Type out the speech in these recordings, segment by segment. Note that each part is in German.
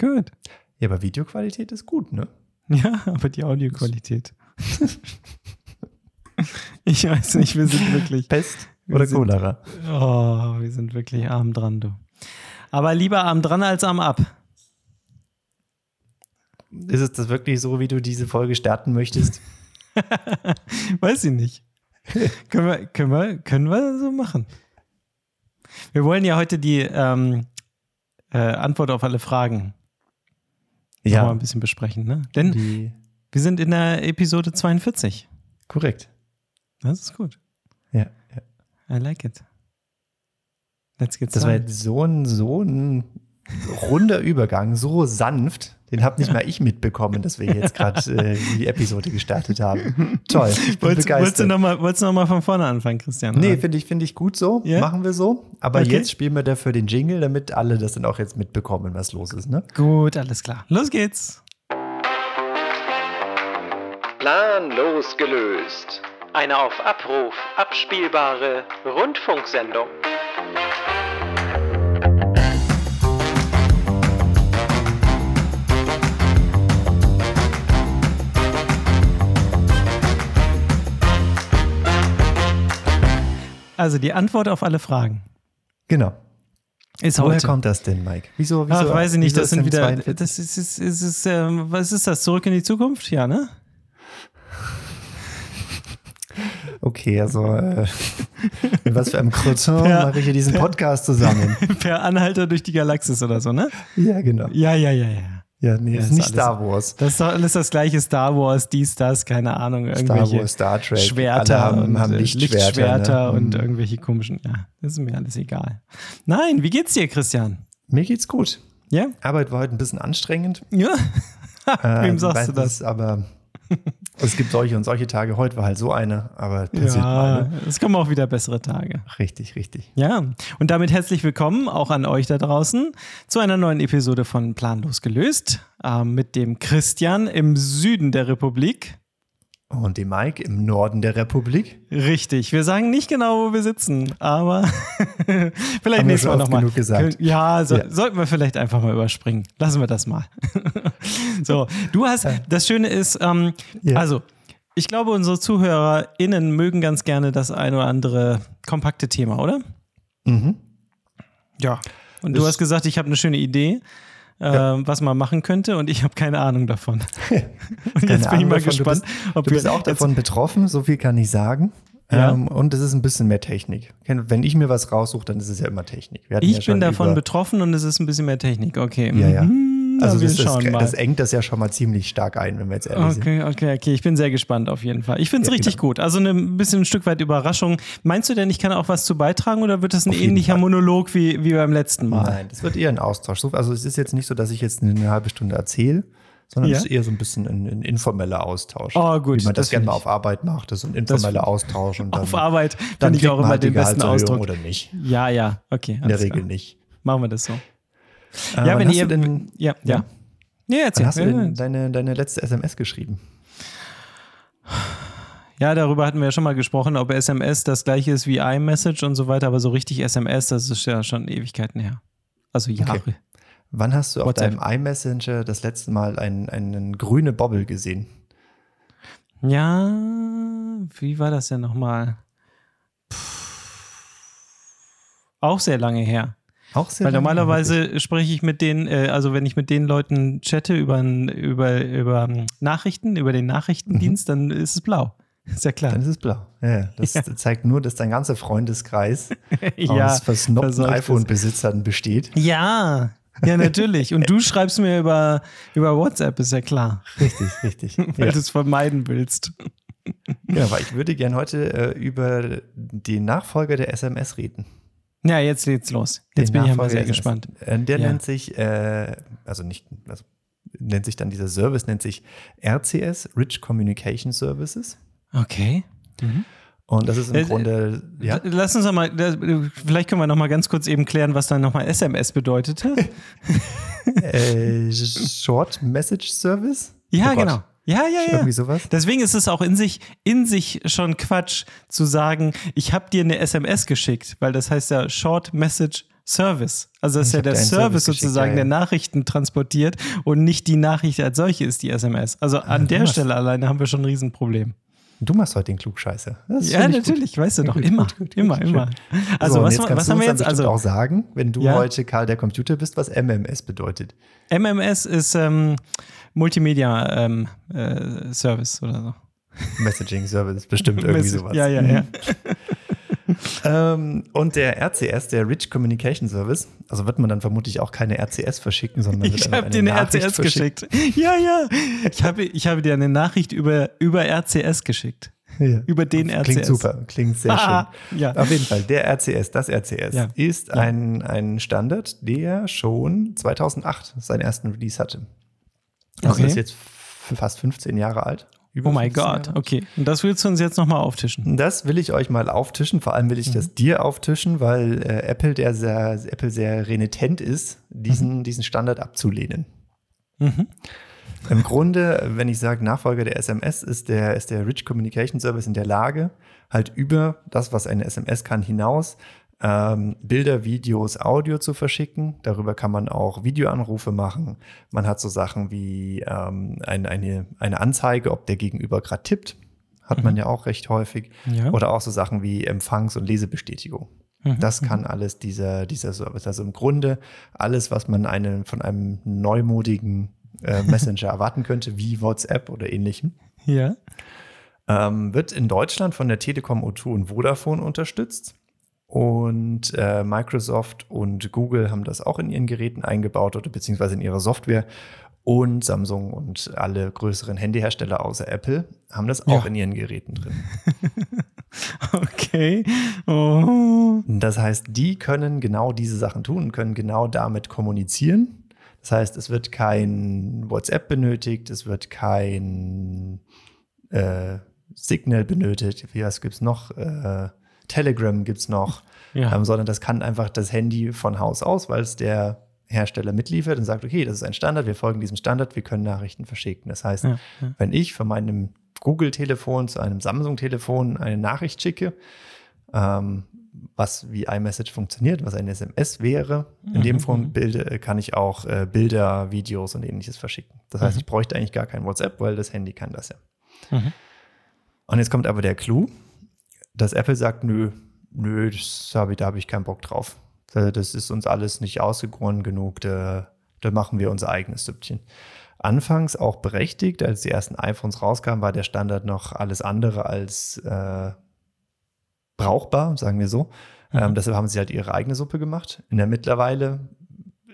Gut. Ja, aber Videoqualität ist gut, ne? Ja, aber die Audioqualität. ich weiß nicht, wir sind wirklich. Pest oder sind- Cholera? Oh, wir sind wirklich arm dran, du. Aber lieber arm dran als arm ab. Ist es das wirklich so, wie du diese Folge starten möchtest? Weiß ich nicht. können, wir, können, wir, können wir so machen. Wir wollen ja heute die ähm, äh, Antwort auf alle Fragen noch mal ein bisschen besprechen, ne? Denn Die, wir sind in der Episode 42. korrekt. Das ist gut. Ja, ja. I like it. Let's get Das war started. jetzt so ein, so ein runder Übergang, so sanft. Den habe nicht mal ich mitbekommen, dass wir jetzt gerade äh, die Episode gestartet haben. Toll, ich bin Wolltest, wolltest du begeistert. nochmal noch mal von vorne anfangen, Christian? Nee, finde ich, finde ich gut so. Ja? Machen wir so. Aber Okay. jetzt spielen wir dafür den Jingle, damit alle das dann auch jetzt mitbekommen, was los ist. Ne? Gut, alles klar. Los geht's. Planlos gelöst. Eine auf Abruf abspielbare Rundfunksendung. Also die Antwort auf alle Fragen Genau. ist Woher heute. kommt das denn, Mike? Wieso? wieso Ach, weiß ich nicht, das sind wieder, 42? das ist, ist, ist, ist ähm, was ist das, zurück in die Zukunft? Ja, ne? Okay, also äh, mit was für einem Croissant mache ich hier diesen Podcast zusammen? Per Anhalter durch die Galaxis oder so, ne? ja, genau. Ja, ja, ja, ja. Ja, nee, Ja, ist nicht alles- Star Wars. Das ist alles das gleiche Star Wars, dies, das, keine Ahnung, Star irgendwelche Wars, Star Trek. Schwerter alle haben, und haben äh, Lichtschwerter. Lichtschwerter ne? und Mhm. irgendwelche komischen, ja, das ist mir alles egal. Nein, wie geht's dir, Christian? Mir geht's gut. Ja? Arbeit war heute ein bisschen anstrengend. Ja? Wem sagst weiß du das? Aber es gibt solche und solche Tage. Heute war halt so eine, aber passiert mal. Ja, Ne? es kommen auch wieder bessere Tage. Richtig, richtig. Ja, und damit herzlich willkommen auch an euch da draußen zu einer neuen Episode von Planlos gelöst äh, mit dem Christian im Süden der Republik. Und die Mike im Norden der Republik. Richtig, wir sagen nicht genau, wo wir sitzen, aber vielleicht nächstes Mal nochmal. genug gesagt. Ja, so, Ja. sollten wir vielleicht einfach mal überspringen. Lassen wir das mal. so, du hast, das Schöne ist, ähm, Ja. also, ich glaube, unsere ZuhörerInnen mögen ganz gerne das ein oder andere kompakte Thema, oder? Mhm. Ja. Und du Ist- hast gesagt, ich habe eine schöne Idee, äh, was man machen könnte, und ich habe keine Ahnung davon. und jetzt bin ich Ahnung mal davon. gespannt, du bist, ob du bist auch davon betroffen, so viel kann ich sagen. Ja. Ähm, und es ist ein bisschen mehr Technik. Wenn ich mir was raussuche, dann ist es ja immer Technik. Ich ja bin davon betroffen und es ist ein bisschen mehr Technik. Okay. Ja, ja. Mhm, na, wir das, das, das engt das ja schon mal ziemlich stark ein, wenn wir jetzt ehrlich sind. Okay, okay, okay. Ich bin sehr gespannt auf jeden Fall. Ich finde es Ja, richtig genau. gut. Also eine, ein bisschen ein Stück weit Überraschung. Meinst du denn, ich kann auch was zu beitragen oder wird das ein Auf ähnlicher. Monolog wie, wie beim letzten Mal? Nein, das wird eher ein Austausch. So- Also es ist jetzt nicht so, dass ich jetzt eine halbe Stunde erzähle, sondern Ja. es ist eher so ein bisschen ein, ein informeller Austausch. Oh, gut, Wie man das, das gerne mal auf Arbeit macht. Das ist so ein informeller Austausch. Und dann, Auf Arbeit dann finde ich auch immer halt den besten Ausdruck. Oder nicht. Ja, ja, okay. In der Regel klar. nicht. Machen wir das so. Äh, ja, wenn ihr. denn, ja, ja. Ja. Ja, erzähl. wann hast du denn deine, deine letzte SMS geschrieben? Ja, darüber hatten wir ja schon mal gesprochen, ob SMS das gleiche ist wie iMessage und so weiter, aber so richtig SMS, das ist ja schon Ewigkeiten her. Also Jahre. Okay. Wann hast du auf WhatsApp. deinem iMessenger das letzte Mal einen, einen grüne Bobble gesehen? Ja, wie war das denn nochmal? Auch sehr lange her. Auch sehr Weil normalerweise spreche ich mit denen, äh, also wenn ich mit den Leuten chatte über, über, über ähm, Nachrichten, über den Nachrichtendienst, dann ist es blau. Ist ja klar. Dann ist es blau. Ja, das Ja. zeigt nur, dass dein ganzer Freundeskreis ja, aus versnobten iPhone-Besitzern besteht. Ja, ja, natürlich. Und du schreibst mir über, über WhatsApp, ist ja klar. Richtig, richtig. Weil ja. du es vermeiden willst. ja, aber ich würde gern heute äh, über den Nachfolger der SMS reden. Ja, jetzt geht's los. Jetzt Den bin ich aber Nachfolger sehr gespannt. SMS. Äh, der Ja. nennt sich, äh, also nicht, also nennt sich dann dieser Service, nennt sich RCS, Rich Communication Services. Okay. Und das ist im Äh, Grunde, ja, Lass uns doch mal, das- vielleicht können wir noch mal ganz kurz eben klären, was dann nochmal SMS bedeutete. äh, Short Message Service. Ja, Oh genau. Ja, ja, ja. Irgendwie sowas. Deswegen ist es auch in sich, in sich schon Quatsch zu sagen, ich habe dir eine SMS geschickt, weil das heißt ja Short Message Service. Also das ist ja der Service Service sozusagen, ja, ja. der Nachrichten transportiert und nicht die Nachricht als solche ist die SMS. Also an du der machst- Stelle alleine haben wir schon ein Riesenproblem. Du machst heute den Klugscheißer. Das Ja, finde ich gut. natürlich, weißt du doch, immer, gut, immer, gut, immer. Also so, was, jetzt was haben wir jetzt? Also auch sagen, wenn du Ja? heute Karl der Computer bist, was MMS bedeutet. MMS ist ähm, Multimedia ähm, äh, Service oder so. Messaging Service, bestimmt irgendwie sowas. Ja, ja, ja. Ähm, und der RCS, der Rich Communication Service, also wird man dann vermutlich auch keine RCS verschicken, sondern Ich habe dir eine Nachricht RCS verschickt. geschickt. Ja, ja. Ich habe, ich habe dir eine Nachricht über, über RCS geschickt. Ja. Über den Klingt RCS. super, klingt sehr Ah, schön. ja. Auf jeden Fall, der RCS, das RCS, Ja. ist. Ein, ein Standard, der schon 2008 seinen ersten Release hatte. Also Okay. ist jetzt fast 15 Jahre alt. Über Oh mein 15 Gott, Jahre. okay. Und das willst du uns jetzt nochmal auftischen. Das will ich euch mal auftischen. Vor allem will ich Mhm. das dir auftischen, weil äh, Apple, der sehr, Apple sehr renitent ist, diesen, diesen Standard abzulehnen. Mhm. Im Grunde, wenn ich sage, Nachfolger der SMS ist der, ist der Rich Communication Service in der Lage, halt über das, was eine SMS kann, hinaus ähm, Bilder, Videos, Audio zu verschicken. Darüber kann man auch Videoanrufe machen. Man hat so Sachen wie ähm, ein, eine, eine Anzeige, ob der Gegenüber gerade tippt. Hat man ja auch recht häufig. Ja. Oder auch so Sachen wie Empfangs- und Lesebestätigung. Mhm. Das kann alles dieser, dieser Service. Also im Grunde alles, was man eine, von einem neumodigen äh, Messenger erwarten könnte, wie WhatsApp oder ähnlichem, Ja. ähm, wird in Deutschland von der Telekom O2 und Vodafone unterstützt. Und äh, Microsoft und Google haben das auch in ihren Geräten eingebaut oder beziehungsweise in ihrer Software. Und Samsung und alle größeren Handyhersteller außer Apple haben das auch Ja. in ihren Geräten drin. Okay. Oh. Das heißt, die können genau diese Sachen tun und können genau damit kommunizieren. Das heißt, es wird kein WhatsApp benötigt, es wird kein äh, Signal benötigt. Was gibt's noch? Äh, Telegram gibt's noch, Ja. ähm, sondern das kann einfach das Handy von Haus aus, weil es der Hersteller mitliefert und sagt, okay, das ist ein Standard, wir folgen diesem Standard, wir können Nachrichten verschicken. Das heißt, Ja, ja. wenn ich von meinem Google-Telefon zu einem Samsung-Telefon eine Nachricht schicke, ähm, was wie iMessage funktioniert, was ein SMS wäre, in dem Mhm, Form Bilder, kann ich auch äh, Bilder, Videos und ähnliches verschicken. Das heißt, Mhm. ich bräuchte eigentlich gar kein WhatsApp, weil das Handy kann das ja. Mhm. Und jetzt kommt aber der Clou, dass Apple sagt, nö, nö, das hab ich, da habe ich keinen Bock drauf. Da- Das ist uns alles nicht ausgegoren genug, da, da machen wir unser eigenes Süppchen. Anfangs auch berechtigt, als die ersten iPhones rauskamen, war der Standard noch alles andere als äh, brauchbar, sagen wir so. Ähm, deshalb haben sie halt ihre eigene Suppe gemacht. In der mittlerweile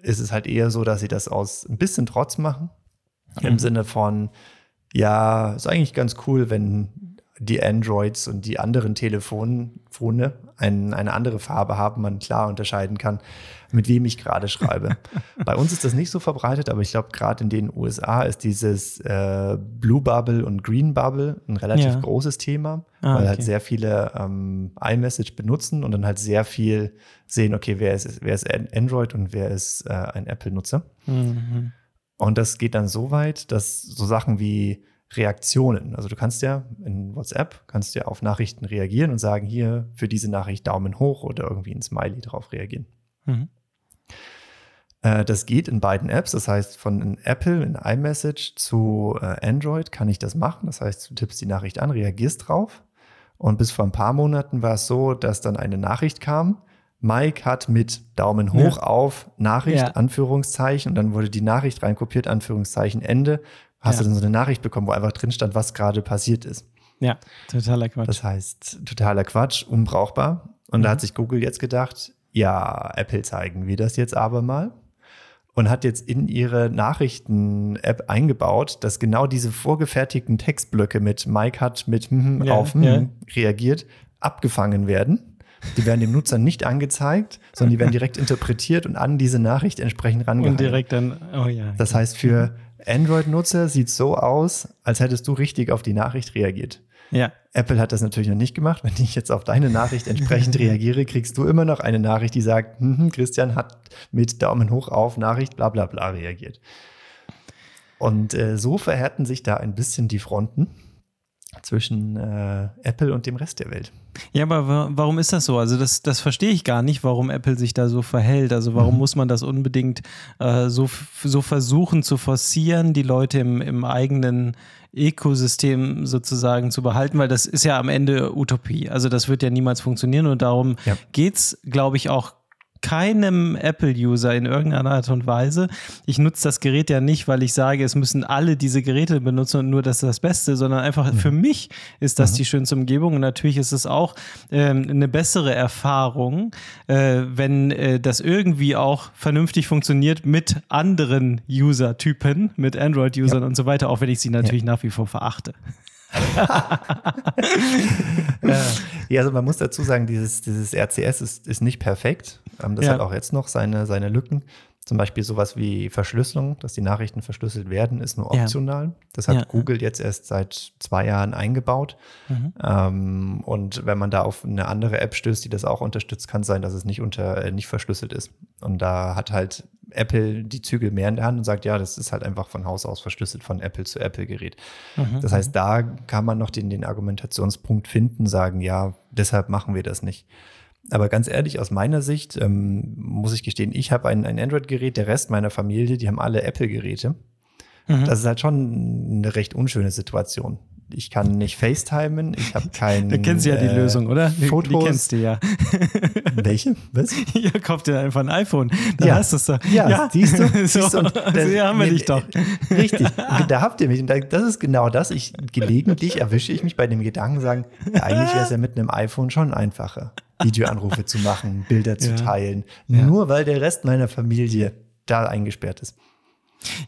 ist es halt eher so, dass sie das aus ein bisschen Trotz machen. Im Mhm. Sinne von, ja, ist eigentlich ganz cool, wenn die Androids und die anderen Telefone ein, eine andere Farbe haben, man klar unterscheiden kann, mit wem ich gerade schreibe. Bei uns ist das nicht so verbreitet, aber ich glaube, gerade in den USA ist dieses äh, Blue Bubble und Green Bubble ein relativ Ja. großes Thema, Ah, weil halt okay. sehr viele ähm, iMessage benutzen und dann halt sehr viel sehen, okay, wer ist, wer ist Android und wer ist äh, ein Apple-Nutzer. Mhm. Und das geht dann so weit, dass so Sachen wie Reaktionen, also du kannst ja in WhatsApp, kannst ja auf Nachrichten reagieren und sagen, hier für diese Nachricht Daumen hoch oder irgendwie ein Smiley drauf reagieren. Mhm. Äh, das geht in beiden Apps, das heißt von Apple in iMessage zu äh, Android kann ich das machen. Das heißt, du tippst die Nachricht an, reagierst drauf. Und bis vor ein paar Monaten war es so, dass dann eine Nachricht kam. Mike hat mit Daumen hoch Ja. auf Nachricht, Ja. Anführungszeichen, und dann wurde die Nachricht reinkopiert, Anführungszeichen, Ende. Hast Ja. du dann so eine Nachricht bekommen, wo einfach drin stand, was gerade passiert ist. Ja, totaler Quatsch. Das heißt, totaler Quatsch, unbrauchbar. Und da Mhm. hat sich Google jetzt gedacht, ja, Apple zeigen wir das jetzt aber mal. Und hat jetzt in ihre Nachrichten-App eingebaut, dass genau diese vorgefertigten Textblöcke mit Mike hat mit hm, Ja, auf hm, ja. reagiert, abgefangen werden. Die werden dem Nutzer nicht angezeigt, sondern die werden direkt interpretiert und an diese Nachricht entsprechend rangehangen. Und direkt dann, oh ja. Das heißt, für Android-Nutzer sieht so aus, als hättest du richtig auf die Nachricht reagiert. ja, Apple hat das natürlich noch nicht gemacht. Wenn ich jetzt auf deine Nachricht entsprechend reagiere, kriegst du immer noch eine Nachricht, die sagt, hm, Christian hat mit Daumen hoch auf Nachricht bla bla bla reagiert. Und äh, so verhärten sich da ein bisschen die Fronten. Zwischen äh, Apple und dem Rest der Welt. Ja, aber wa warum ist das so? Also das, das verstehe ich gar nicht, warum Apple sich da so verhält. Also warum mhm. muss man das unbedingt äh, so, so versuchen zu forcieren, die Leute im, im eigenen Ökosystem sozusagen zu behalten, weil das ist ja am Ende Utopie. Also das wird ja niemals funktionieren und darum ja. geht es, glaube ich, auch keinem Apple-User in irgendeiner Art und Weise. Ich nutze das Gerät ja nicht, weil ich sage, es müssen alle diese Geräte benutzen und nur das ist das Beste, sondern einfach mhm. für mich ist das mhm. die schönste Umgebung und natürlich ist es auch ähm, eine bessere Erfahrung, äh, wenn äh, das irgendwie auch vernünftig funktioniert mit anderen User-Typen, mit Android-Usern ja. und so weiter, auch wenn ich sie natürlich ja. nach wie vor verachte. Ja, also man muss dazu sagen, dieses, dieses RCS ist, ist nicht perfekt. Ähm, das ja. hat auch jetzt noch seine, seine Lücken. Zum Beispiel sowas wie Verschlüsselung, dass die Nachrichten verschlüsselt werden, ist nur optional. Ja. Das hat ja. Google jetzt erst seit zwei Jahren eingebaut. Mhm. Ähm, und wenn man da auf eine andere App stößt, die das auch unterstützt, kann es sein, dass es nicht unter äh, nicht verschlüsselt ist. Und da hat halt Apple die Zügel mehr in der Hand und sagt, ja, das ist halt einfach von Haus aus verschlüsselt von Apple zu Apple-Gerät. Mhm. Das heißt, da kann man noch den, den Argumentationspunkt finden, sagen, ja, deshalb machen wir das nicht. Aber ganz ehrlich, aus meiner Sicht ähm, muss ich gestehen, ich habe ein, ein Android-Gerät, der Rest meiner Familie, die haben alle Apple-Geräte. Mhm. Das ist halt schon eine recht unschöne Situation ich kann nicht FaceTimen, ich habe keinen. Da kennst du ja die äh, Lösung, oder? Fotos. Die, kennst du ja. Welche? Was? Ja, kauf dir einfach ein iPhone. Dann ja. hast du es doch. Ja, ja, siehst du? so, siehst du und das, so haben wir dich doch. Richtig, da habt ihr mich. Und das ist genau das. Ich, gelegentlich erwische ich mich bei dem Gedanken, sagen, ja, eigentlich wäre es ja mit einem iPhone schon einfacher, Videoanrufe zu machen, Bilder zu teilen. Nur weil der Rest meiner Familie da eingesperrt ist.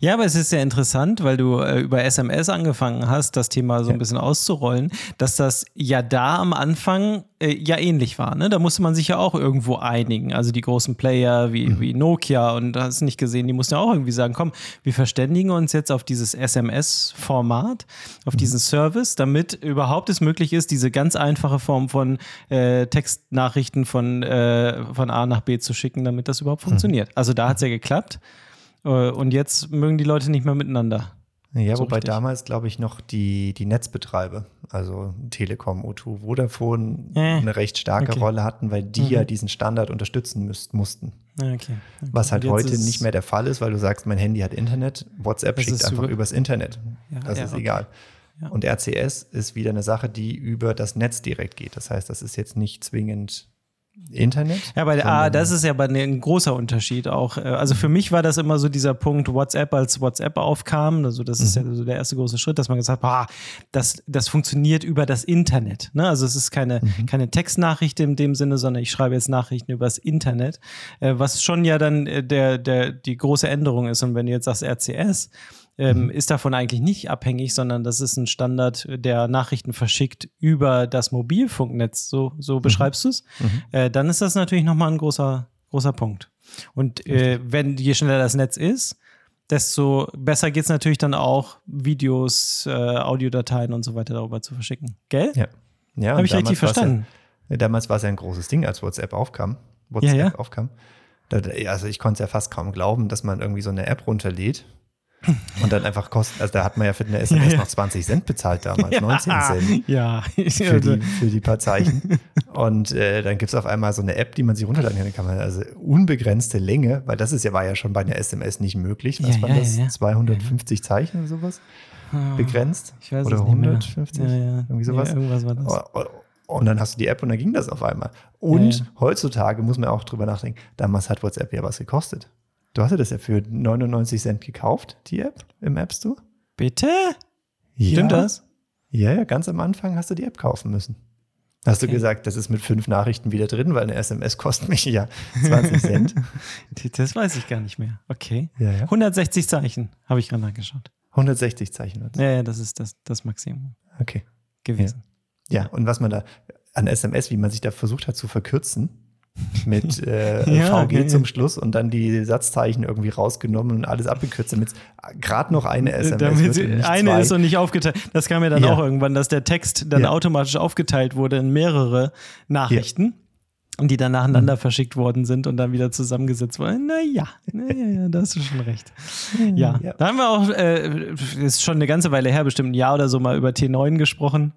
Ja, aber es ist sehr interessant, weil du äh, über SMS angefangen hast, das Thema so ein bisschen auszurollen, dass das ja da am Anfang äh, ja ähnlich war. Ne? Da musste man sich ja auch irgendwo einigen. Also die großen Player wie, mhm. wie Nokia und du hast nicht gesehen, die mussten ja auch irgendwie sagen, komm, wir verständigen uns jetzt auf dieses SMS-Format, auf mhm. diesen Service, damit überhaupt es möglich ist, diese ganz einfache Form von äh, Textnachrichten von, äh, von A nach B zu schicken, damit das überhaupt mhm. funktioniert. Also da hat es ja geklappt. Äh, und jetzt mögen die Leute nicht mehr miteinander. Ja, so wobei richtig. damals, glaube ich, noch die, die Netzbetreiber, also Telekom, O2, Vodafone, äh, eine recht starke okay. Rolle hatten, weil die mhm. ja diesen Standard unterstützen müsst, mussten. Okay. Okay. Was halt heute nicht mehr der Fall ist, weil du sagst, mein Handy hat Internet, WhatsApp schickt einfach über übers Internet. Ja, das ja, ist egal. Ja. Und RCS ist wieder eine Sache, die über das Netz direkt geht. Das heißt, das ist jetzt nicht zwingend Internet? Ja, bei der, ah, das ist ja bei ein großer Unterschied auch. Äh, also für mich war das immer so dieser Punkt WhatsApp, als WhatsApp aufkam. Also das ist mhm. ja so der erste große Schritt, dass man gesagt hat, ah, das, das funktioniert über das Internet. Ne? Also es ist keine, mhm. keine Textnachricht in dem Sinne, sondern ich schreibe jetzt Nachrichten übers Internet, äh, was schon ja dann äh, der, der, die große Änderung ist. Und wenn du jetzt sagst RCS, ähm, mhm. ist davon eigentlich nicht abhängig, sondern das ist ein Standard, der Nachrichten verschickt über das Mobilfunknetz. So, so mhm. beschreibst du es. Mhm. Äh, dann ist das natürlich nochmal ein großer, großer Punkt. Und äh, wenn je schneller das Netz ist, desto besser geht es natürlich dann auch, Videos, äh, Audiodateien und so weiter darüber zu verschicken. Gell? Ja. ja Habe ich richtig verstanden? Ja, damals war es ja ein großes Ding, als WhatsApp aufkam. WhatsApp ja, ja. aufkam. Also ich konnte es ja fast kaum glauben, dass man irgendwie so eine App runterlädt und dann einfach kosten, also da hat man ja für eine SMS ja, ja. noch 20 Cent bezahlt damals, ja, 19 Cent. Ja, für, die, für die paar Zeichen. Und äh, dann gibt es auf einmal so eine App, die man sich runterladen kann. Also unbegrenzte Länge, weil das ist ja, war ja schon bei einer SMS nicht möglich. Was war das? 250 Zeichen oder sowas? Ah, begrenzt? Ich weiß oder 150? Irgendwie sowas. irgendwas war das. Oh, oh, und dann hast du die App und dann ging das auf einmal. Und heutzutage muss man auch drüber nachdenken, damals hat WhatsApp ja was gekostet. Du hast das ja für 99 Cent gekauft, die App im App Store. Bitte? Ja. Stimmt das? Ja, ja, ganz am Anfang hast du die App kaufen müssen. Hast okay. du gesagt, das ist mit fünf Nachrichten wieder drin, weil eine SMS kostet mich ja 20 Cent. das weiß ich gar nicht mehr. Okay. Ja, ja. 160 Zeichen habe ich gerade angeschaut. 160 Zeichen. Ja, ja, das ist das, das Maximum. Okay. Gewesen. Ja. ja, und was man da an SMS, wie man sich da versucht hat zu verkürzen, mit äh, ja, VG zum Schluss und dann die Satzzeichen irgendwie rausgenommen und alles abgekürzt, damit gerade noch eine SMS damit wird. eine zwei. ist und nicht aufgeteilt. Das kam ja dann ja. auch irgendwann, dass der Text dann ja. automatisch aufgeteilt wurde in mehrere Nachrichten. die dann nacheinander mhm. verschickt worden sind und dann wieder zusammengesetzt wurden. Naja, naja, ja, da hast du schon recht. Ja, ja. da haben wir auch, äh, ist schon eine ganze Weile her, bestimmt ein Jahr oder so mal über T9 gesprochen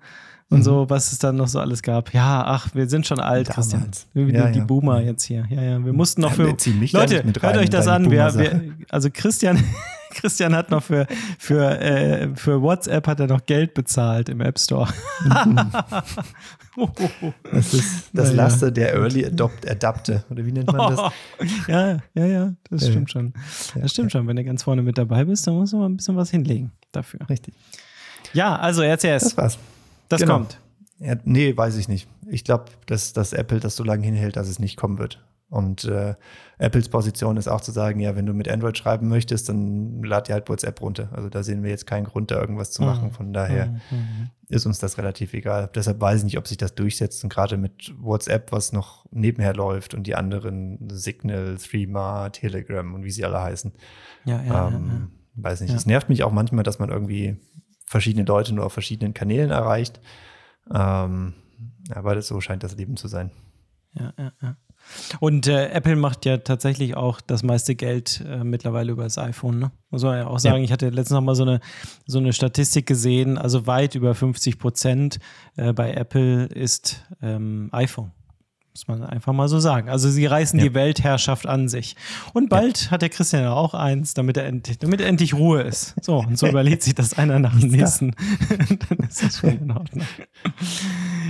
und mhm. so, was es dann noch so alles gab. Ja, ach, wir sind schon alt, Damals. Christian. Wir ja, die ja. Boomer jetzt hier. Ja, ja, wir mussten noch für. Leute, hört euch das an. Wir, wir, also Christian, Christian hat noch für, für, äh, für WhatsApp hat er noch Geld bezahlt im App Store. das ist das ja, Laster ja. der Early Adopt Adapte. Oder wie nennt man das? ja, ja, ja, das stimmt schon. Das stimmt schon. Wenn du ganz vorne mit dabei bist, dann musst du mal ein bisschen was hinlegen dafür. Richtig. Ja, also RCS. Das war's. Das genau. kommt. Ja, nee, weiß ich nicht. Ich glaube, dass, dass Apple das so lange hinhält, dass es nicht kommen wird. Und äh, Apples Position ist auch zu sagen, ja, wenn du mit Android schreiben möchtest, dann lad dir halt WhatsApp runter. Also da sehen wir jetzt keinen Grund, da irgendwas zu machen. Mhm. Von daher mhm. mhm. ist uns das relativ egal. Deshalb weiß ich nicht, ob sich das durchsetzt. Und gerade mit WhatsApp, was noch nebenher läuft und die anderen Signal, Threema, Telegram und wie sie alle heißen. Ja, ja, ähm, ja, ja. Weiß nicht. Es nervt mich auch manchmal, dass man irgendwie verschiedene Leute nur auf verschiedenen Kanälen erreicht. Ähm, aber das, so scheint das Leben zu sein. Ja, ja, ja. Und äh, Apple macht ja tatsächlich auch das meiste Geld äh, mittlerweile über das iPhone. Ne? Muss man ja auch sagen, ja. ich hatte letztens noch mal so eine, so eine Statistik gesehen, also weit über 50 Prozent äh, bei Apple ist ähm, iPhone. Muss man einfach mal so sagen. Also sie reißen ja. die Weltherrschaft an sich. Und bald ja. hat der Christian auch eins, damit er, endlich, damit er endlich Ruhe ist. So, und so überlegt sich das einer nach dem nächsten. Dann ist das schon in Ordnung.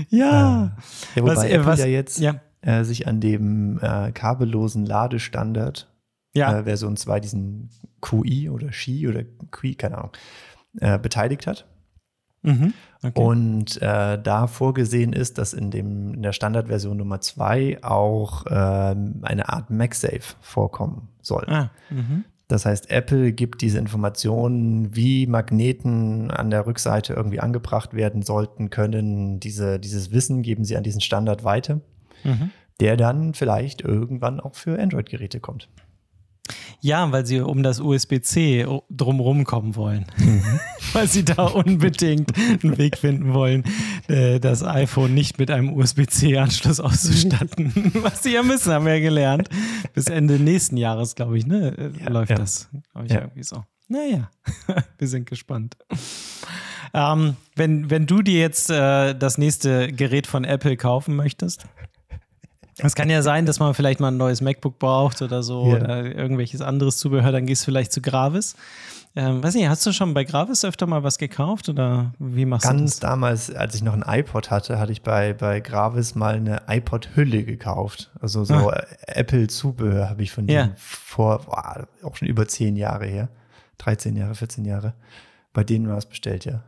Ja. ja wobei was, Apple was, ja jetzt ja. Äh, sich an dem äh, kabellosen Ladestandard ja. äh, Version 2, diesen QI oder Xi oder QI, keine Ahnung, äh, beteiligt hat. Mhm. Okay. Und äh, da vorgesehen ist, dass in, dem, in der Standardversion Nummer 2 auch äh, eine Art MagSafe vorkommen soll. Ah, mhm. das heißt, Apple gibt diese Informationen, wie Magneten an der Rückseite irgendwie angebracht werden sollten können. Diese, dieses Wissen geben sie an diesen Standard weiter, mhm. der dann vielleicht irgendwann auch für Android-Geräte kommt. Ja, weil sie um das USB-C drumherum kommen wollen. Mhm. weil sie da unbedingt einen Weg finden wollen, äh, das iPhone nicht mit einem USB-C-Anschluss auszustatten. Was sie ja müssen, haben wir ja gelernt. Bis Ende nächsten Jahres, glaube ich, ne, äh, ja, läuft ja. das. Glaube ich ja. irgendwie so. Naja, wir sind gespannt. Ähm, wenn, wenn du dir jetzt äh, das nächste Gerät von Apple kaufen möchtest, es kann ja sein, dass man vielleicht mal ein neues MacBook braucht oder so yeah. oder irgendwelches anderes Zubehör, dann gehst du vielleicht zu Gravis. Ähm, weiß nicht, hast du schon bei Gravis öfter mal was gekauft oder wie machst Ganz du das? Ganz damals, als ich noch ein iPod hatte, hatte ich bei, bei Gravis mal eine iPod-Hülle gekauft. Also so ah. Apple-Zubehör habe ich von ja. denen vor, boah, auch schon über zehn Jahre her. 13 Jahre, 14 Jahre. Bei denen war es bestellt, ja.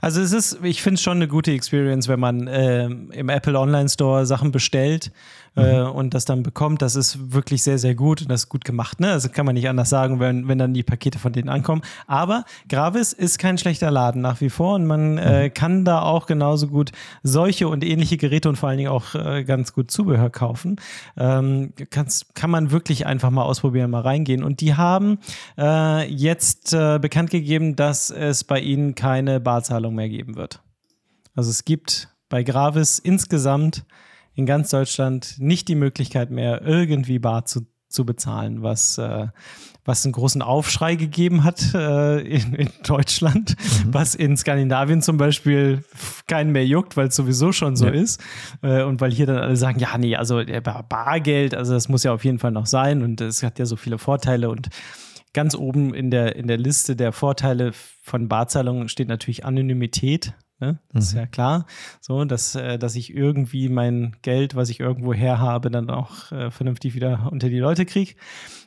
Also es ist, ich finde es schon eine gute Experience, wenn man äh, im Apple Online Store Sachen bestellt äh, mhm. und das dann bekommt. Das ist wirklich sehr, sehr gut und das ist gut gemacht. Ne? Also kann man nicht anders sagen, wenn, wenn dann die Pakete von denen ankommen. Aber Gravis ist kein schlechter Laden nach wie vor und man äh, mhm. kann da auch genauso gut solche und ähnliche Geräte und vor allen Dingen auch äh, ganz gut Zubehör kaufen. Ähm, kann man wirklich einfach mal ausprobieren, mal reingehen. Und die haben äh, jetzt äh, bekannt gegeben, dass es bei ihnen keine Barzahlung mehr geben wird. Also es gibt bei Gravis insgesamt in ganz Deutschland nicht die Möglichkeit mehr, irgendwie bar zu, zu bezahlen, was, äh, was einen großen Aufschrei gegeben hat äh, in, in, Deutschland, mhm. was in Skandinavien zum Beispiel keinen mehr juckt, weil es sowieso schon so ja. ist. Äh, und weil hier dann alle sagen, ja, nee, also Bargeld, also das muss ja auf jeden Fall noch sein und es hat ja so viele Vorteile und ganz oben in der, in der Liste der Vorteile von Barzahlungen steht natürlich Anonymität. Ne? Das mhm. ist ja klar. So, dass, äh, dass ich irgendwie mein Geld, was ich irgendwo her habe, dann auch äh, vernünftig wieder unter die Leute kriege.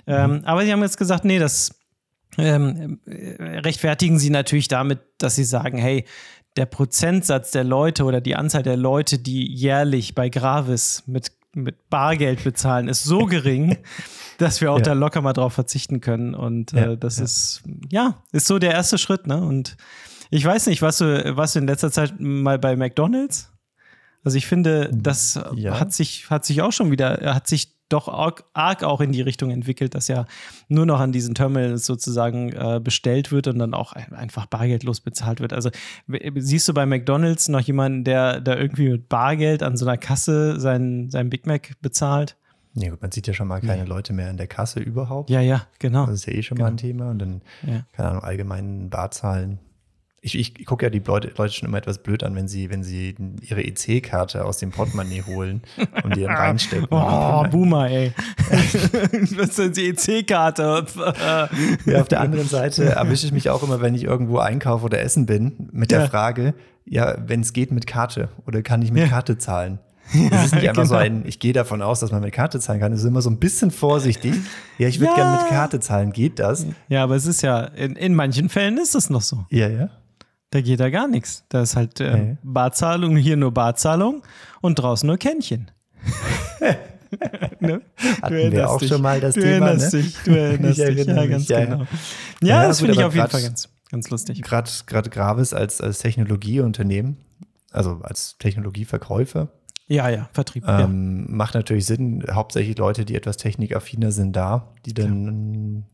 Ähm, mhm. aber sie haben jetzt gesagt, nee, das ähm, äh, rechtfertigen sie natürlich damit, dass sie sagen, hey, der Prozentsatz der Leute oder die Anzahl der Leute, die jährlich bei Gravis mit, mit Bargeld bezahlen, ist so gering, dass wir auch ja. da locker mal drauf verzichten können. Und äh, ja, das ja. ist, ja, ist so der erste Schritt, ne? Und ich weiß nicht, was du, was du in letzter Zeit mal bei McDonalds? Also ich finde, das hat sich, hat sich auch schon wieder, hat sich doch arg, arg, auch in die Richtung entwickelt, dass ja nur noch an diesen Terminals sozusagen äh, bestellt wird und dann auch ein, einfach bargeldlos bezahlt wird. Also siehst du bei McDonalds noch jemanden, der da irgendwie mit Bargeld an so einer Kasse seinen, seinen Big Mac bezahlt? Nee, gut, man sieht ja schon mal keine nee. Leute mehr in der Kasse überhaupt. Ja, ja, genau. Das ist ja eh schon genau. mal ein Thema. Und dann, ja. keine Ahnung, allgemeinen Barzahlen ich, ich gucke ja die Leute, Leute, schon immer etwas blöd an, wenn sie, wenn sie ihre EC-Karte aus dem Portemonnaie holen und die dann reinstecken. Oh, Boomer, ey. Was ist die EC-Karte? ja, auf der anderen Seite erwische ich mich auch immer, wenn ich irgendwo einkaufe oder essen bin, mit der ja. Frage, ja, wenn es geht mit Karte oder kann ich mit ja. Karte zahlen? Das ist nicht einfach genau. so ein, ich gehe davon aus, dass man mit Karte zahlen kann. Es ist immer so ein bisschen vorsichtig. Ja, ich würde ja. gerne mit Karte zahlen. Geht das? Ja, aber es ist ja, in, in manchen Fällen ist es noch so. Ja, ja. Da geht da gar nichts. Da ist halt äh, nee. Barzahlung, hier nur Barzahlung und draußen nur Kännchen. ne? Hatten wir auch dich. schon mal das du Thema. Erinnerst ne? dich, du erinnerst dich, ja, mich, ganz ja, genau. Ja, ja das finde ich auf jeden Fall ganz, ganz lustig. Gerade Gravis als, als Technologieunternehmen, also als Technologieverkäufer. Ja, ja, Vertrieb. Ähm, ja. Macht natürlich Sinn, hauptsächlich Leute, die etwas technikaffiner sind, da, die dann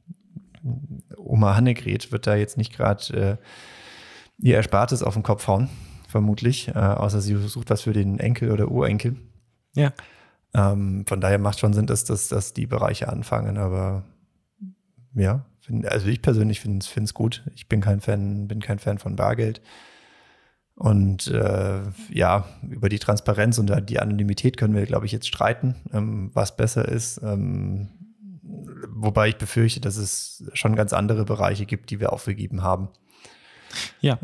Oma Hannegret wird da jetzt nicht gerade äh, ihr Erspartes auf den Kopf hauen, vermutlich, äh, außer sie sucht was für den Enkel oder Urenkel. Ja. Ähm, von daher macht schon Sinn, dass, dass, dass die Bereiche anfangen, aber ja, find, also ich persönlich finde es gut. Ich bin kein Fan, bin kein Fan von Bargeld. Und äh, ja, über die Transparenz und die Anonymität können wir, glaube ich, jetzt streiten, ähm, was besser ist. Ähm, wobei ich befürchte, dass es schon ganz andere Bereiche gibt, die wir aufgegeben haben. Ja.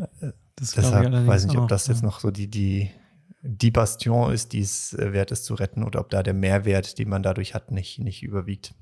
Das Deshalb ich weiß nicht, ob das jetzt noch so die, die, die Bastion ist, die es äh, wert ist zu retten oder ob da der Mehrwert, den man dadurch hat, nicht, nicht überwiegt.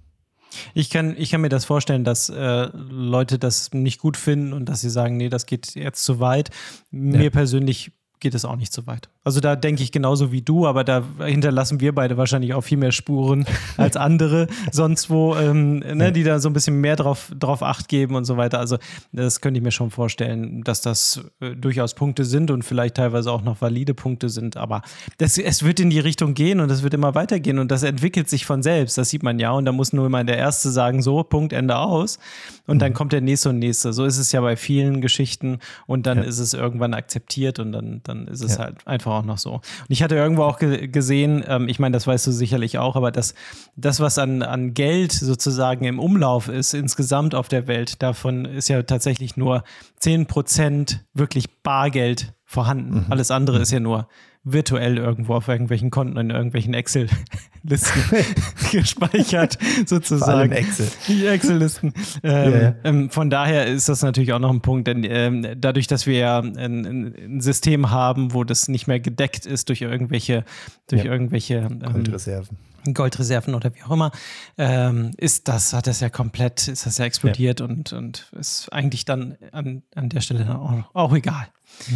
Ich kann, ich kann mir das vorstellen, dass äh, Leute das nicht gut finden und dass sie sagen, nee, das geht jetzt zu weit. Mir ja. persönlich geht es auch nicht so weit. Also da denke ich genauso wie du, aber da hinterlassen wir beide wahrscheinlich auch viel mehr Spuren als andere sonst wo, ähm, ne, die da so ein bisschen mehr drauf, drauf Acht geben und so weiter. Also das könnte ich mir schon vorstellen, dass das äh, durchaus Punkte sind und vielleicht teilweise auch noch valide Punkte sind. Aber das, es wird in die Richtung gehen und es wird immer weitergehen und das entwickelt sich von selbst. Das sieht man ja und da muss nur immer der Erste sagen, so, Punkt, Ende aus. Und mhm. dann kommt der Nächste und Nächste. So ist es ja bei vielen Geschichten und dann ja. ist es irgendwann akzeptiert und dann, dann ist es ja. halt einfach auch noch so. Und ich hatte irgendwo auch ge gesehen, ähm, ich meine, das weißt du sicherlich auch, aber das, das, was an, an Geld sozusagen im Umlauf ist, insgesamt auf der Welt, davon ist ja tatsächlich nur 10% wirklich Bargeld vorhanden. Mhm. Alles andere ist ja nur virtuell irgendwo auf irgendwelchen Konten in irgendwelchen Excel-Listen gespeichert, sozusagen. Excel. Die Excel-Listen. Ähm, ja, ja. ähm, von daher ist das natürlich auch noch ein Punkt, denn ähm, dadurch, dass wir ja ein, ein, System haben, wo das nicht mehr gedeckt ist durch irgendwelche, durch ja. irgendwelche ähm, Goldreserven. Goldreserven oder wie auch immer, ähm, ist das, hat das ja komplett, ist das ja explodiert und, und ist eigentlich dann an, an der Stelle dann auch, auch egal.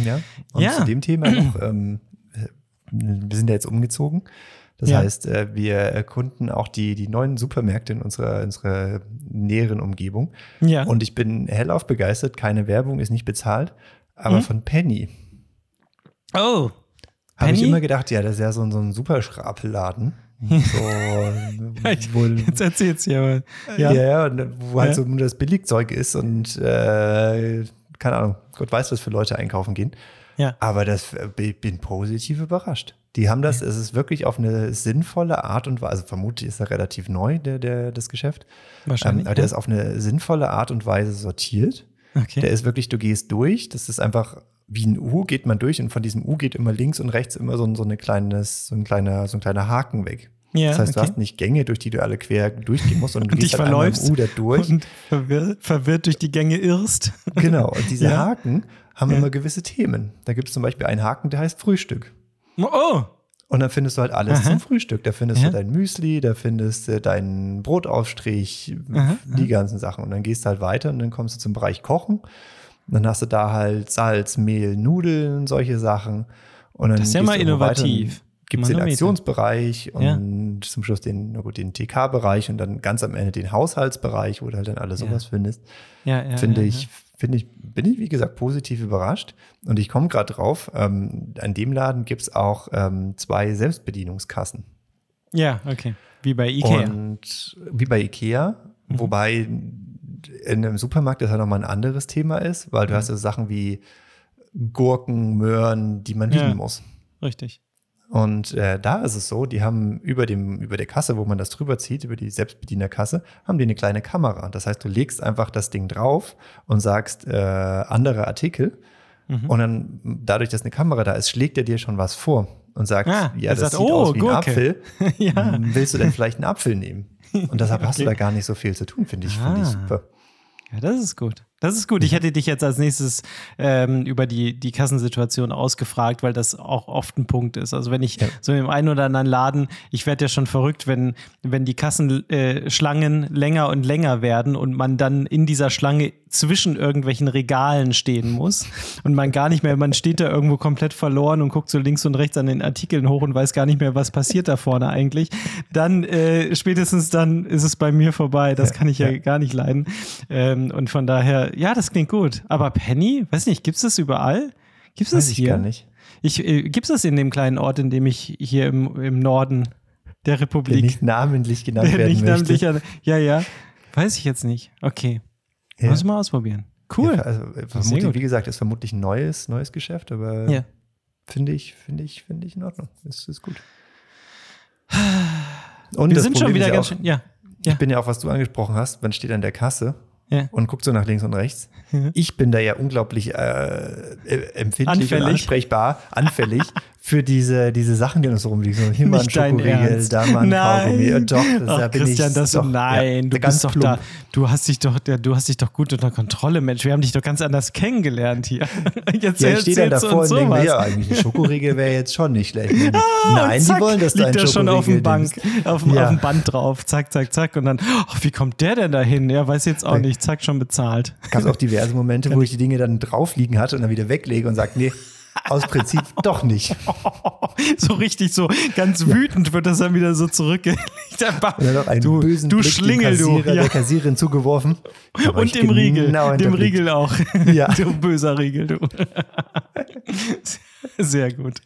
Ja, und ja. zu dem Thema noch, ähm, wir sind ja jetzt umgezogen. Das ja. heißt, äh, wir erkunden auch die, die neuen Supermärkte in unserer, unserer näheren Umgebung. Ja. Und ich bin hellauf begeistert. Keine Werbung ist nicht bezahlt, aber hm? von Penny. Oh. Habe ich immer gedacht, ja, das ist ja so, so ein Superschrapelladen. So, jetzt erzähl's ja mal. Ja, ja, wo halt ja. so nur das Billigzeug ist und äh, keine Ahnung, Gott weiß, was für Leute einkaufen gehen. Ja. Aber das äh, bin positiv überrascht. Die haben das, ja. es ist wirklich auf eine sinnvolle Art und Weise, also vermutlich ist er relativ neu, der, der, das Geschäft. Wahrscheinlich. Ähm, aber der ist auf eine sinnvolle Art und Weise sortiert. Okay. Der ist wirklich, du gehst durch, das ist einfach wie ein U, geht man durch und von diesem U geht immer links und rechts immer so, so, eine kleines, so, ein kleiner, so ein kleiner Haken weg. Ja, das heißt, okay. du hast nicht Gänge, durch die du alle quer durchgehen musst, sondern du gehst halt verläufst U da durch. Und verwirrt, verwirrt durch die Gänge irrst. Genau, und diese ja. Haken haben ja. immer gewisse Themen. Da gibt es zum Beispiel einen Haken, der heißt Frühstück. Oh! Und dann findest du halt alles Aha. zum Frühstück. Da findest ja. du dein Müsli, da findest du deinen Brotaufstrich, Aha. die ganzen Sachen. Und dann gehst du halt weiter und dann kommst du zum Bereich Kochen. Und dann hast du da halt Salz, Mehl, Nudeln, solche Sachen. Und dann das ist ja mal innovativ. Gibt es den Aktionsbereich und ja. Zum Schluss den, gut, den TK-Bereich und dann ganz am Ende den Haushaltsbereich, wo du halt dann alles sowas findest. Ja, ja, Finde ich, finde ich, bin ich, wie gesagt, positiv überrascht. Und ich komme gerade drauf, ähm, an dem Laden gibt es auch ähm, zwei Selbstbedienungskassen. Ja, okay. Wie bei Ikea. Und wie bei Ikea, Mhm. wobei in einem Supermarkt das ja nochmal ein anderes Thema ist, weil du hast ja Sachen wie Gurken, Möhren, die man Ja. wiegen muss. Richtig. Und äh, da ist es so, die haben über, dem, über der Kasse, wo man das drüber zieht, über die Selbstbedienerkasse, haben die eine kleine Kamera. Das heißt, du legst einfach das Ding drauf und sagst äh, andere Artikel. Mhm. Und dann, dadurch, dass eine Kamera da ist, schlägt er dir schon was vor und sagt, Ah, ja, das sagt, sieht oh, aus wie ein Gurke. Apfel. ja. Willst du denn vielleicht einen Apfel nehmen? Und deshalb hast du Okay. da gar nicht so viel zu tun, finde ich, finde ich Ah. super. Ja, das ist gut. Das ist gut. Ich hätte dich jetzt als nächstes ähm, über die, die Kassensituation ausgefragt, weil das auch oft ein Punkt ist. Also wenn ich Ja. so im einen oder anderen Laden, ich werde ja schon verrückt, wenn, wenn die Kassenschlangen äh, länger und länger werden und man dann in dieser Schlange zwischen irgendwelchen Regalen stehen muss und man gar nicht mehr, man steht da irgendwo komplett verloren und guckt so links und rechts an den Artikeln hoch und weiß gar nicht mehr, was passiert da vorne eigentlich, dann äh, spätestens dann ist es bei mir vorbei. Das kann ich ja, ja. gar nicht leiden. Ähm, und von daher, ja, das klingt gut. Aber Penny, weiß nicht, gibt es das überall? Gibt es das Weiß ich hier? gar nicht. Ich, äh, gibt es das in dem kleinen Ort, in dem ich hier im, im Norden der Der Republik, nicht namentlich genannt der werden nicht möchte. namentlich, ja, ja, weiß ich jetzt nicht. Okay, Ja. muss ich mal ausprobieren. Cool. Ja, also, äh, vermutlich, wie gesagt, ist vermutlich ein neues, neues Geschäft, aber Ja. finde ich, finde ich, finde ich in Ordnung. Das ist gut. Und Wir sind schon Problem wieder ist ja ganz auch, schön, ja. Ja. Ich bin ja auch, was du angesprochen hast, man steht an der Kasse Ja. und guckt so nach links und rechts. Mhm. Ich bin da ja unglaublich äh, empfindlich Anfällig. und ansprechbar, anfällig für diese, diese Sachen, die uns rumliegen. So, hier mal ein Nicht Schokoriegel, da mal ein Kaugummi. Nein. Äh, Doch, das, Ach, da bin Christian, ich. das doch, nein, ja, du ganz bist doch plump. da. Du hast dich doch, der- du hast dich doch gut unter Kontrolle, Mensch. Wir haben dich doch ganz anders kennengelernt hier. Jetzt Ja, ich stehe dann davor uns und denke mir, ja, eigentlich ein Schokoriegel wäre jetzt schon nicht schlecht. Nein, Ah, und die zack, wollen, dass du liegt er schon auf dem Bank, auf, dem- Ja. auf dem Band drauf, zack, zack, zack und dann, oh, wie kommt der denn dahin? Ja, weiß jetzt auch Ja. nicht, zack, schon bezahlt. Gab es auch diverse Momente, wo ich die Dinge dann drauf liegen hatte und dann wieder weglege und sage, nee, aus Prinzip doch nicht. so richtig so, ganz wütend wird das dann wieder so zurückgelegt. Du, bösen du Blick Schlingel, dem du. Kassierer, Ja. der Kassiererin zugeworfen. War Und dem Riegel, genau dem. Riegel auch. Ja. du böser Riegel, du. Sehr gut.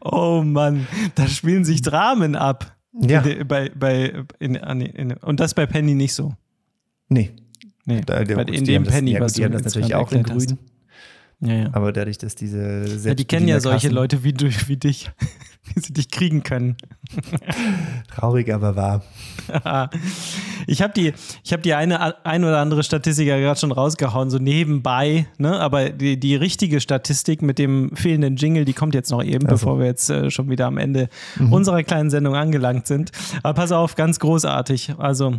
Oh Mann, da spielen sich Dramen ab. Ja. In, bei, bei, in, an- in, und das bei Penny nicht so. Nee. Nee, Da, der, in dem haben das, Penny, ja, was die du haben das natürlich auch in erklärt hast. Ja, ja. Aber dadurch, dass diese ja, die kennen ja solche Leute wie, du, wie dich, wie sie dich kriegen können. Traurig, aber wahr. Ich habe die, ich hab die eine ein oder andere Statistik ja gerade schon rausgehauen, so nebenbei, ne? aber die, die richtige Statistik mit dem fehlenden Jingle, die kommt jetzt noch eben, Ach so. bevor wir jetzt äh, schon wieder am Ende unserer kleinen Sendung angelangt sind. Aber pass auf, ganz großartig. Also,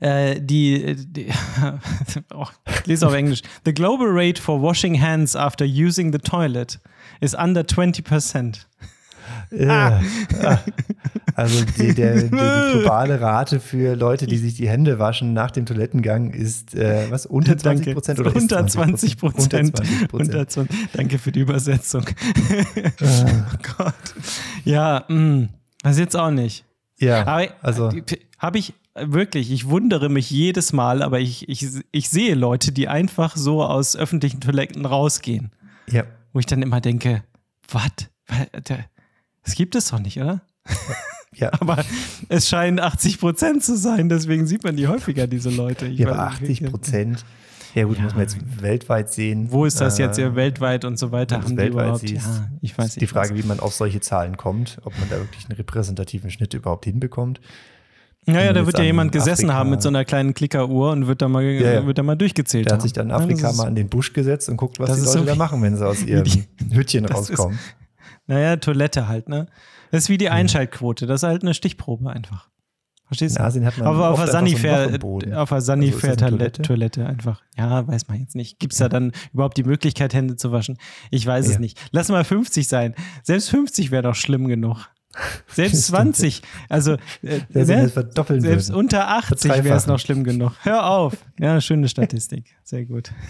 äh, die, die oh, ich lese auf Englisch. The global rate for washing hands after using the toilet is under 20%. Ja. Ah. Also die, der, die, die globale Rate für Leute, die sich die Hände waschen nach dem Toilettengang ist was unter 20 Danke. Prozent oder unter 20 Prozent. Unter 20 Unter Prozent. 20. Danke für die Übersetzung. oh Gott. Ja, mh, weiß jetzt auch nicht. Ja, Aber also habe ich wirklich, ich wundere mich jedes Mal, aber ich, ich, ich sehe Leute, die einfach so aus öffentlichen Toiletten rausgehen, ja. wo ich dann immer denke, was? Das gibt es doch nicht, oder? Ja, Aber es scheinen 80 Prozent zu sein, deswegen sieht man die häufiger, diese Leute. Ich ja aber nicht, 80 Prozent. Ja gut, Ja. muss man jetzt weltweit sehen. Wo ist das jetzt Äh, ja weltweit und so weiter? Haben die weltweit überhaupt? siehst, Ja, ich weiß nicht. die Frage, wie man auf solche Zahlen kommt, ob man da wirklich einen repräsentativen Schnitt überhaupt hinbekommt. Naja, da wird ja an jemand gesessen Afrika- haben mit so einer kleinen Klickeruhr und wird da mal, Ja, ja. Wird da mal durchgezählt Der haben. hat sich dann in Ja, Afrika ist- mal an den Busch gesetzt und guckt, was die Leute so da machen, wenn sie aus ihrem die- Hütchen Das ist- rauskommen. Naja, Toilette halt, ne? Das ist wie die Einschaltquote. Das ist halt eine Stichprobe einfach. Verstehst In du? Asien hat man Aber auf der so Sanifair, Boden. auf der Also das eine Sanifair-Toilette Toilette? einfach. Ja, weiß man jetzt nicht. Gibt es da dann überhaupt die Möglichkeit, Hände zu waschen? Ich weiß es Ja. nicht. Lass mal 50 sein. Selbst 50 wäre doch schlimm genug. Selbst 20. Also, äh, ne? verdoppeln selbst würden. unter 80 wäre es noch schlimm genug. Hör auf. Ja, schöne Statistik. Sehr gut.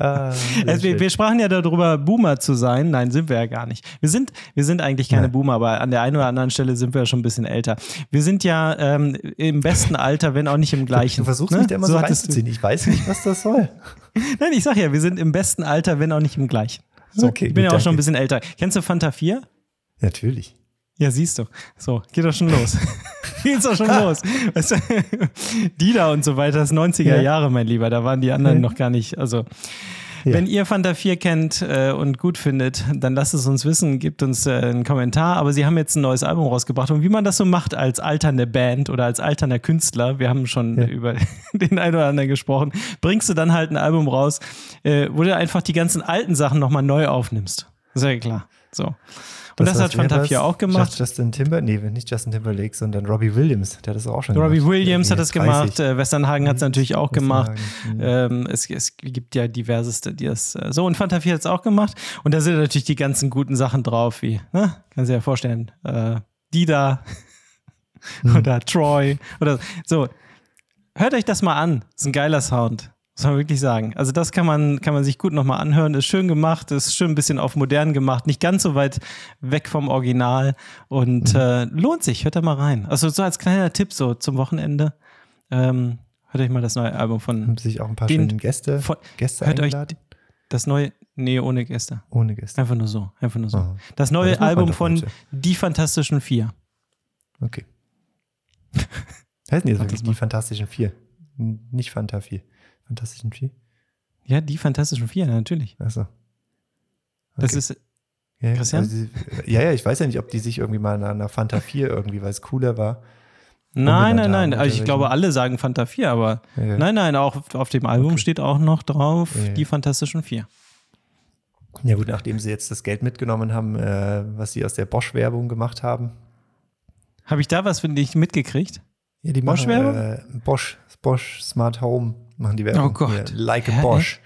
Ah, sehr Also wir, sprachen ja darüber, Boomer zu sein. Nein, sind wir ja gar nicht. Wir sind, wir sind eigentlich keine Nein. Boomer, aber an der einen oder anderen Stelle sind wir ja schon ein bisschen älter. Wir sind ja ähm, im besten Alter, wenn auch nicht im gleichen. Du versuchst ne? mich da immer so, du- reinzuziehen. Ich weiß nicht, was das soll. Nein, ich sag ja, wir sind im besten Alter, wenn auch nicht im gleichen. So, Okay, ich bin ja auch schon danke. ein bisschen älter. Kennst du Fanta 4? Natürlich. Ja, siehst du. So, geht doch schon los. Geht's doch schon los. Weißt du, die da und so weiter, das 90er Ja. Jahre, mein Lieber, da waren die anderen Ja. noch gar nicht. Also, Ja. wenn ihr Fanta 4 kennt äh, und gut findet, dann lasst es uns wissen, gebt uns äh, einen Kommentar. Aber sie haben jetzt ein neues Album rausgebracht. Und wie man das so macht als alternde Band oder als alternder Künstler, wir haben schon über den einen oder anderen gesprochen, bringst du dann halt ein Album raus, äh, wo du einfach die ganzen alten Sachen nochmal neu aufnimmst. Das ja klar. So. Und das, was- hat Fanta war's? 4 auch gemacht. Justin Timber, nee, nicht Justin Timberlake, sondern Robbie Williams, der hat das auch schon Robbie gemacht. Williams hat Ja, das gemacht, 30. äh, Westernhagen hat es natürlich auch gemacht. Mhm. Ähm, es, es gibt ja diverseste, die das. Äh, so, und Fanta 4 hat es auch gemacht. Und da sind natürlich die ganzen guten Sachen drauf, wie, ne? Kannst du dir ja vorstellen, äh, Dida Mhm. oder Troy oder so. Hört euch das mal an. ist ein geiler Sound. Muss man wirklich sagen. Also, das kann man, kann man sich gut nochmal anhören. Ist schön gemacht, ist schön ein bisschen auf modern gemacht, nicht ganz so weit weg vom Original und Mhm. äh, lohnt sich. Hört da mal rein. Also, so als kleiner Tipp so zum Wochenende. Ähm, hört euch mal das neue Album von Haben sich auch ein paar Den- schöne Gäste, von- Gäste hört euch eingeladen? das neue, nee, ohne Gäste. Ohne Gäste. Einfach nur so, einfach nur so. Aha. Das neue das Album von heute. Die Fantastischen Vier. Okay. Heißen die jetzt wirklich die Fantastischen Vier? Nicht Fanta 4. Fantastischen Vier? Ja, Die Fantastischen Vier, natürlich. Achso. Das Okay. ist, Ja, Christian? also ja, ja, ich weiß ja nicht, ob die sich irgendwie mal nach einer Fanta 4 irgendwie, weil es cooler war. nein, nein, nein. Also ich glaube, alle sagen Fanta 4, aber Ja, nein, nein, auch auf- auf dem Album Okay. steht auch noch drauf Ja. Die Fantastischen Vier. ja gut, nachdem sie jetzt das Geld mitgenommen haben, äh, was sie aus der Bosch-Werbung gemacht haben. Habe ich da was für dich mitgekriegt? Ja, die Bosch machen, Werbung? Äh, Bosch, Bosch Smart Home machen die Werbung. Oh Gott. Hier, like a Bosch.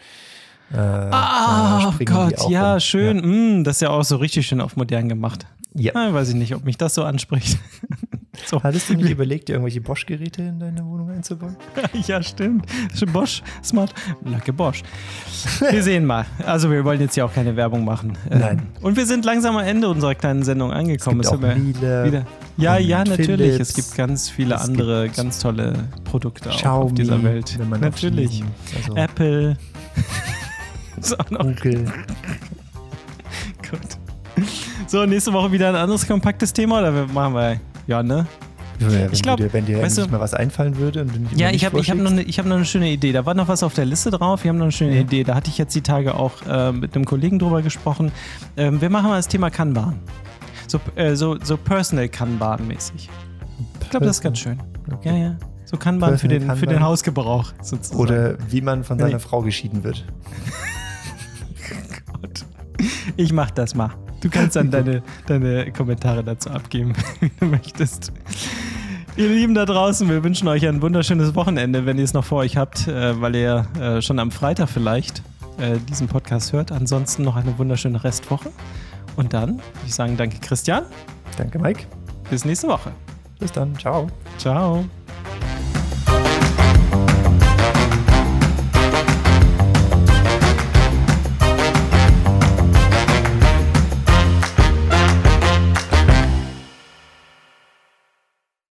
Äh, Ah, die Gott, ja, rum. schön. Mm, das ist ja auch so richtig schön auf modern gemacht. Ja. Ah, weiß ich nicht, ob mich das so anspricht. so. Hattest du nicht überlegt, dir irgendwelche Bosch-Geräte in deine Wohnung einzubauen? Ja, stimmt. Bosch, Smart, Lacke Bosch. Wir sehen mal. Also wir wollen jetzt ja auch keine Werbung machen. Ähm, Nein. Und wir sind langsam am Ende unserer kleinen Sendung angekommen. Es gibt auch Miele wieder. Ja, ja, natürlich. Philips. Es gibt ganz viele Es andere, ganz tolle Produkte Xiaomi, auf dieser Welt. natürlich. Also Apple. ist auch noch Google. gut. So, nächste Woche wieder ein anderes kompaktes Thema oder machen wir? Ja, ne? Wenn, Ich glaub, du dir, wenn dir weißt nicht du- mal was einfallen würde und nicht Ja, ich nicht habe hab noch, ich hab noch eine schöne Idee. Da war noch was auf der Liste drauf. Wir haben noch eine schöne Ja. Idee. Da hatte ich jetzt die Tage auch äh, mit einem Kollegen drüber gesprochen. Ähm, wir machen mal das Thema Kanban. So, äh, so, so Personal Kanban-mäßig. Ich glaube, das ist ganz schön. Okay. Ja, ja. So Kanban für den, für den Kanban. Hausgebrauch sozusagen. Oder wie man von Wenn seiner ich- Frau geschieden wird. Gott. Ich mach das mal. Du kannst dann deine, deine Kommentare dazu abgeben, wie du möchtest. Ihr Lieben da draußen, wir wünschen euch ein wunderschönes Wochenende, wenn ihr es noch vor euch habt, äh, weil ihr äh, schon am Freitag vielleicht äh, diesen Podcast hört. Ansonsten noch eine wunderschöne Restwoche. Und dann würde ich sagen, danke Christian. Danke, Mike. Bis nächste Woche. Bis dann. Ciao. Ciao.